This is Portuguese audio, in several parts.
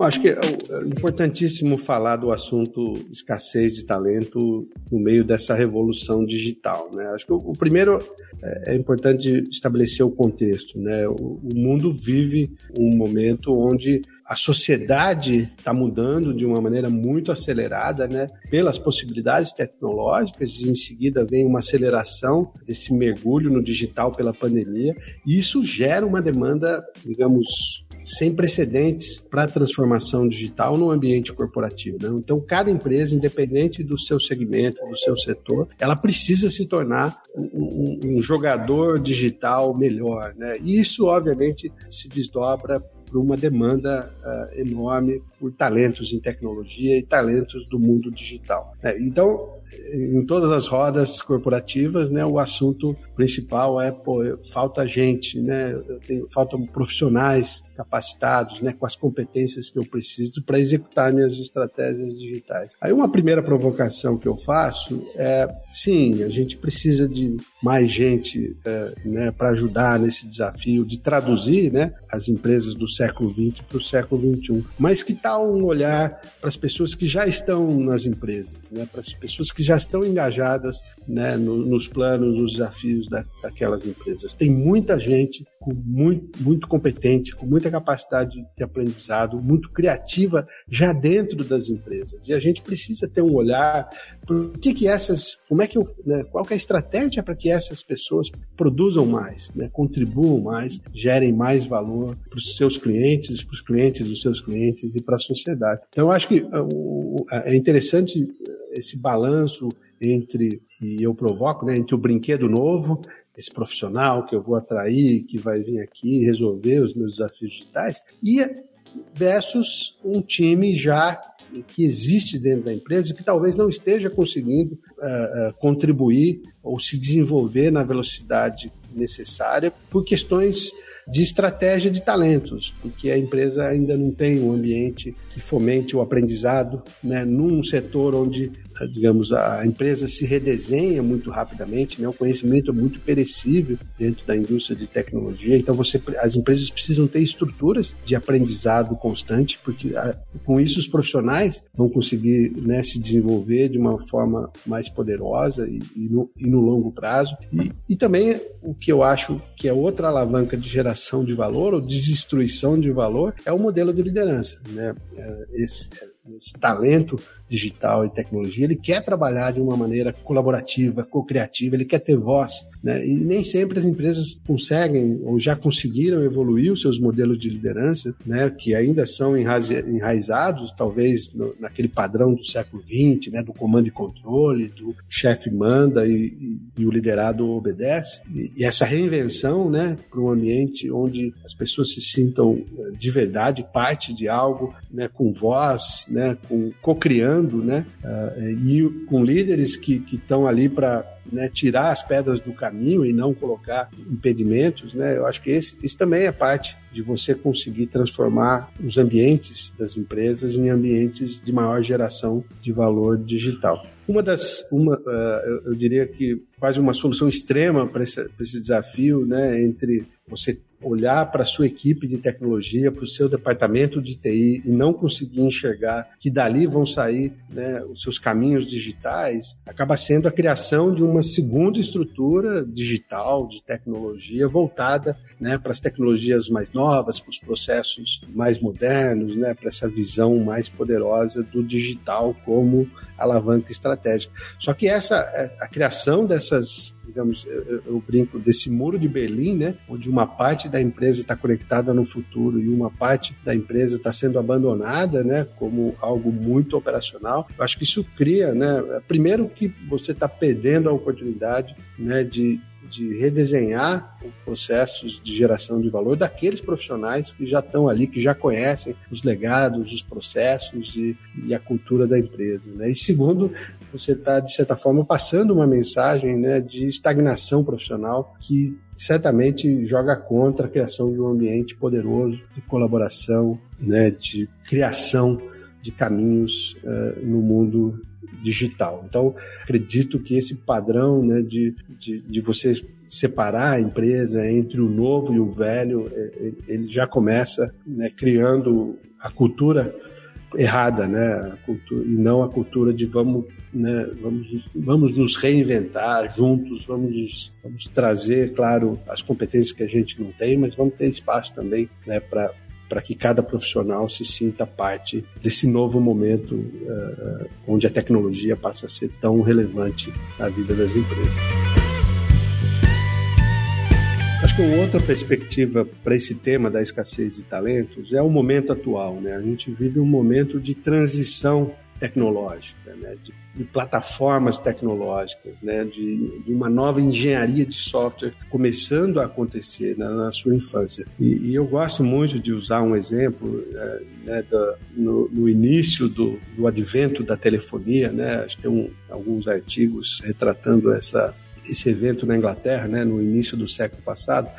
Acho que é, é importantíssimo falar do assunto escassez de talento no meio dessa revolução digital. Né? Acho que o, primeiro é, é importante estabelecer o contexto. Né? O, o mundo vive um momento onde a sociedade está mudando de uma maneira muito acelerada, né? Pelas possibilidades tecnológicas, e em seguida vem uma aceleração desse mergulho no digital pela pandemia, e isso gera uma demanda, digamos, sem precedentes para a transformação digital no ambiente corporativo. Né? Então, cada empresa, independente do seu segmento, do seu setor, ela precisa se tornar um, um jogador digital melhor. Né? E isso, obviamente, se desdobra para uma demanda uh, enorme por talentos em tecnologia e talentos do mundo digital. É, então, em todas as rodas corporativas, né, o assunto principal é pô, falta gente, né, tenho, faltam profissionais capacitados, né, com as competências que eu preciso para executar minhas estratégias digitais. Aí uma primeira provocação que eu faço é, sim, a gente precisa de mais gente é, né, para ajudar nesse desafio de traduzir, né, as empresas do século XX para o século XXI. Mas que tal um olhar para as pessoas que já estão nas empresas, né, para as pessoas que já estão engajadas né, no, nos planos, nos desafios da, daquelas empresas. Tem muita gente com muito, muito competente, com muita capacidade de aprendizado, muito criativa já dentro das empresas. E a gente precisa ter um olhar para que que essas, como é que né, qual que é a estratégia para que essas pessoas produzam mais, né, contribuam mais, gerem mais valor para os seus clientes, para os clientes dos seus clientes e para sociedade. Então, acho que uh, é interessante esse balanço entre, e eu provoco, né, entre o brinquedo novo, esse profissional que eu vou atrair, que vai vir aqui resolver os meus desafios digitais, e versus um time já que existe dentro da empresa que talvez não esteja conseguindo uh, uh, contribuir ou se desenvolver na velocidade necessária por questões de estratégia de talentos, porque a empresa ainda não tem um ambiente que fomente o aprendizado, né, num setor onde digamos, a empresa se redesenha muito rapidamente, né? o conhecimento é muito perecível dentro da indústria de tecnologia, então você, as empresas precisam ter estruturas de aprendizado constante, porque a, com isso os profissionais vão conseguir né, se desenvolver de uma forma mais poderosa e, e, no, e no, longo prazo. E, e também o que eu acho que é outra alavanca de geração de valor ou destruição de valor é o modelo de liderança. Né? É, esse, esse talento digital e tecnologia, ele quer trabalhar de uma maneira colaborativa, co-criativa, ele quer ter voz. Né? E nem sempre as empresas conseguem ou já conseguiram evoluir os seus modelos de liderança, né? que ainda são enraizados, talvez, no, naquele padrão do século XX, né? do comando e controle, do chefe manda e, e, e, o liderado obedece. E, e essa reinvenção né? para um ambiente onde as pessoas se sintam eh, de verdade parte de algo, né? com voz, né? com co-criando, né? Uh, e com líderes que estão ali para né, tirar as pedras do caminho e não colocar impedimentos, né? Eu acho que esse, isso também é parte de você conseguir transformar os ambientes das empresas em ambientes de maior geração de valor digital. Uma das, uma, uh, eu, diria que quase uma solução extrema para esse, esse desafio, né, entre você olhar para a sua equipe de tecnologia, para o seu departamento de TI e não conseguir enxergar que dali vão sair né, os seus caminhos digitais, acaba sendo a criação de uma segunda estrutura digital, de tecnologia, voltada né, para as tecnologias mais novas, para os processos mais modernos, né, para essa visão mais poderosa do digital como alavanca estratégica. Só que essa a criação dessas digamos, eu, eu, brinco desse muro de Berlim, né, onde uma parte da empresa está conectada no futuro e uma parte da empresa está sendo abandonada, né, como algo muito operacional. Eu acho que isso cria, né, primeiro que você está perdendo a oportunidade, né, de de redesenhar os processos de geração de valor daqueles profissionais que já estão ali, que já conhecem os legados, os processos e, e a cultura da empresa. Né? E segundo, você está, de certa forma, passando uma mensagem né, de estagnação profissional que certamente joga contra a criação de um ambiente poderoso de colaboração, né, de criação de caminhos uh, no mundo digital. Então, acredito que esse padrão né, de, de, de você separar a empresa entre o novo e o velho, é, ele já começa né, criando a cultura errada, né? Cultura, e não a cultura de vamos, né, vamos, vamos nos reinventar juntos, vamos, vamos trazer, claro, as competências que a gente não tem, mas vamos ter espaço também né, para para que cada profissional se sinta parte desse novo momento uh, onde a tecnologia passa a ser tão relevante na vida das empresas. Acho que uma outra perspectiva para esse tema da escassez de talentos é o momento atual. Né? A gente vive um momento de transição tecnológica, né? de, de, plataformas tecnológicas, né? De, de, uma nova engenharia de software começando a acontecer na, na sua infância. E, e, eu gosto muito de usar um exemplo é, né, da, no, no, início do, do advento da telefonia, né? acho que tem um, alguns artigos retratando essa esse evento na Inglaterra, né, no início do século passado,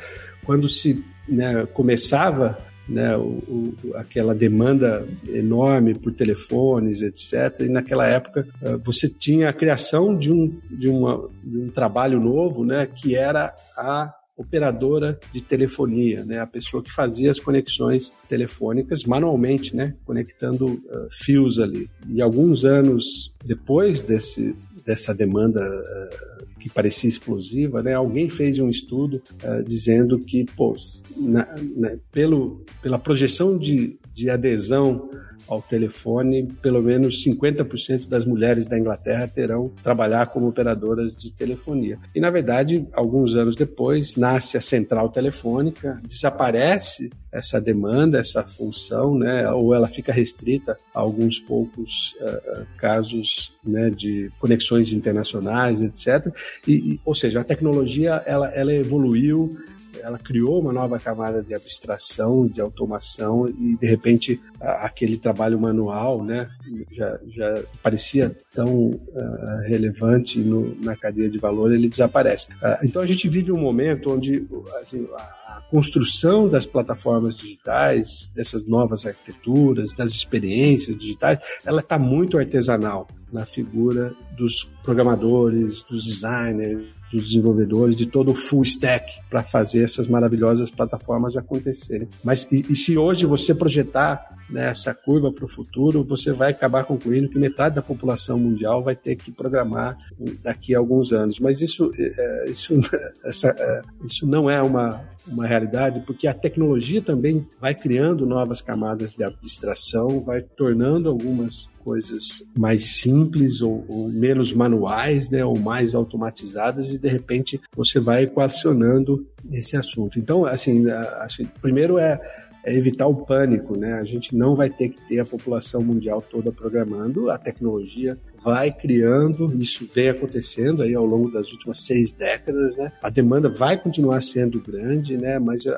quando se né, começava né, o, o, aquela demanda enorme por telefones, etc. E naquela época uh, você tinha a criação de um, de, uma, de um trabalho novo, né, que era a operadora de telefonia, né, a pessoa que fazia as conexões telefônicas manualmente, né, conectando uh, fios ali. E alguns anos depois desse, dessa demanda uh, que parecia explosiva, né? Alguém fez um estudo uh, dizendo que, pô, na, na, pelo, pela projeção de, de adesão ao telefone, pelo menos 50% das mulheres da Inglaterra terão trabalhar como operadoras de telefonia. E na verdade, alguns anos depois, nasce a central telefônica, desaparece essa demanda, essa função, né, ou ela fica restrita a alguns poucos uh, casos né, de conexões internacionais, etc. E, ou seja, a tecnologia ela, ela evoluiu ela criou uma nova camada de abstração, de automação e de repente aquele trabalho manual, né, já, já parecia tão uh, relevante no, na cadeia de valor, ele desaparece. Uh, então a gente vive um momento onde assim, a construção das plataformas digitais, dessas novas arquiteturas, das experiências digitais, ela está muito artesanal na figura dos programadores, dos designers, dos desenvolvedores, de todo o full stack para fazer essas maravilhosas plataformas acontecerem. Mas e, e se hoje você projetar né, essa curva para o futuro, você vai acabar concluindo que metade da população mundial vai ter que programar daqui a alguns anos. Mas isso, é, isso, essa, é, isso não é uma, uma realidade, porque a tecnologia também vai criando novas camadas de abstração, vai tornando algumas coisas mais simples ou, ou, menos manuais, né, ou mais automatizadas e de repente você vai equacionando esse assunto. Então, assim, acho, primeiro é, é evitar o pânico, né? A gente não vai ter que ter a população mundial toda programando, a tecnologia vai criando, isso vem acontecendo aí ao longo das últimas seis décadas, né? A demanda vai continuar sendo grande, né? Mas uh,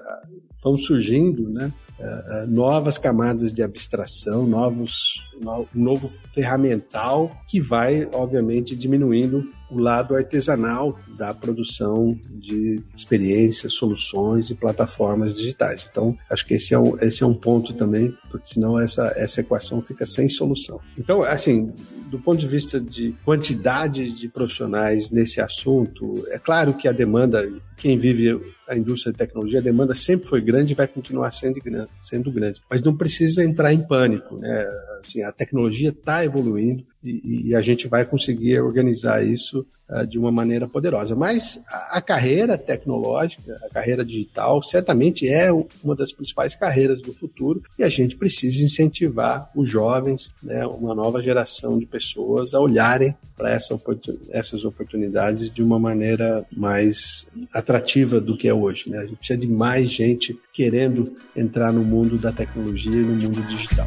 vão surgindo, né? Uh, novas camadas de abstração, novos, no, novo ferramental que vai, obviamente, diminuindo o lado artesanal da produção de experiências, soluções e plataformas digitais. Então, acho que esse é um, esse é um ponto também, porque senão essa, essa equação fica sem solução. Então, assim, do ponto de vista de quantidade de profissionais nesse assunto, é claro que a demanda, quem vive a indústria de tecnologia, a demanda sempre foi grande e vai continuar sendo grande, sendo grande. Mas não precisa entrar em pânico, né? Assim, a tecnologia está evoluindo e, e, a gente vai conseguir organizar isso uh, de uma maneira poderosa. Mas a, a, carreira tecnológica, a carreira digital, certamente é uma das principais carreiras do futuro e a gente precisa incentivar os jovens, né, uma nova geração de pessoas a olharem para essa oportun essas oportunidades de uma maneira mais atrativa do que é hoje. Né? A gente precisa de mais gente querendo entrar no mundo da tecnologia e no mundo digital.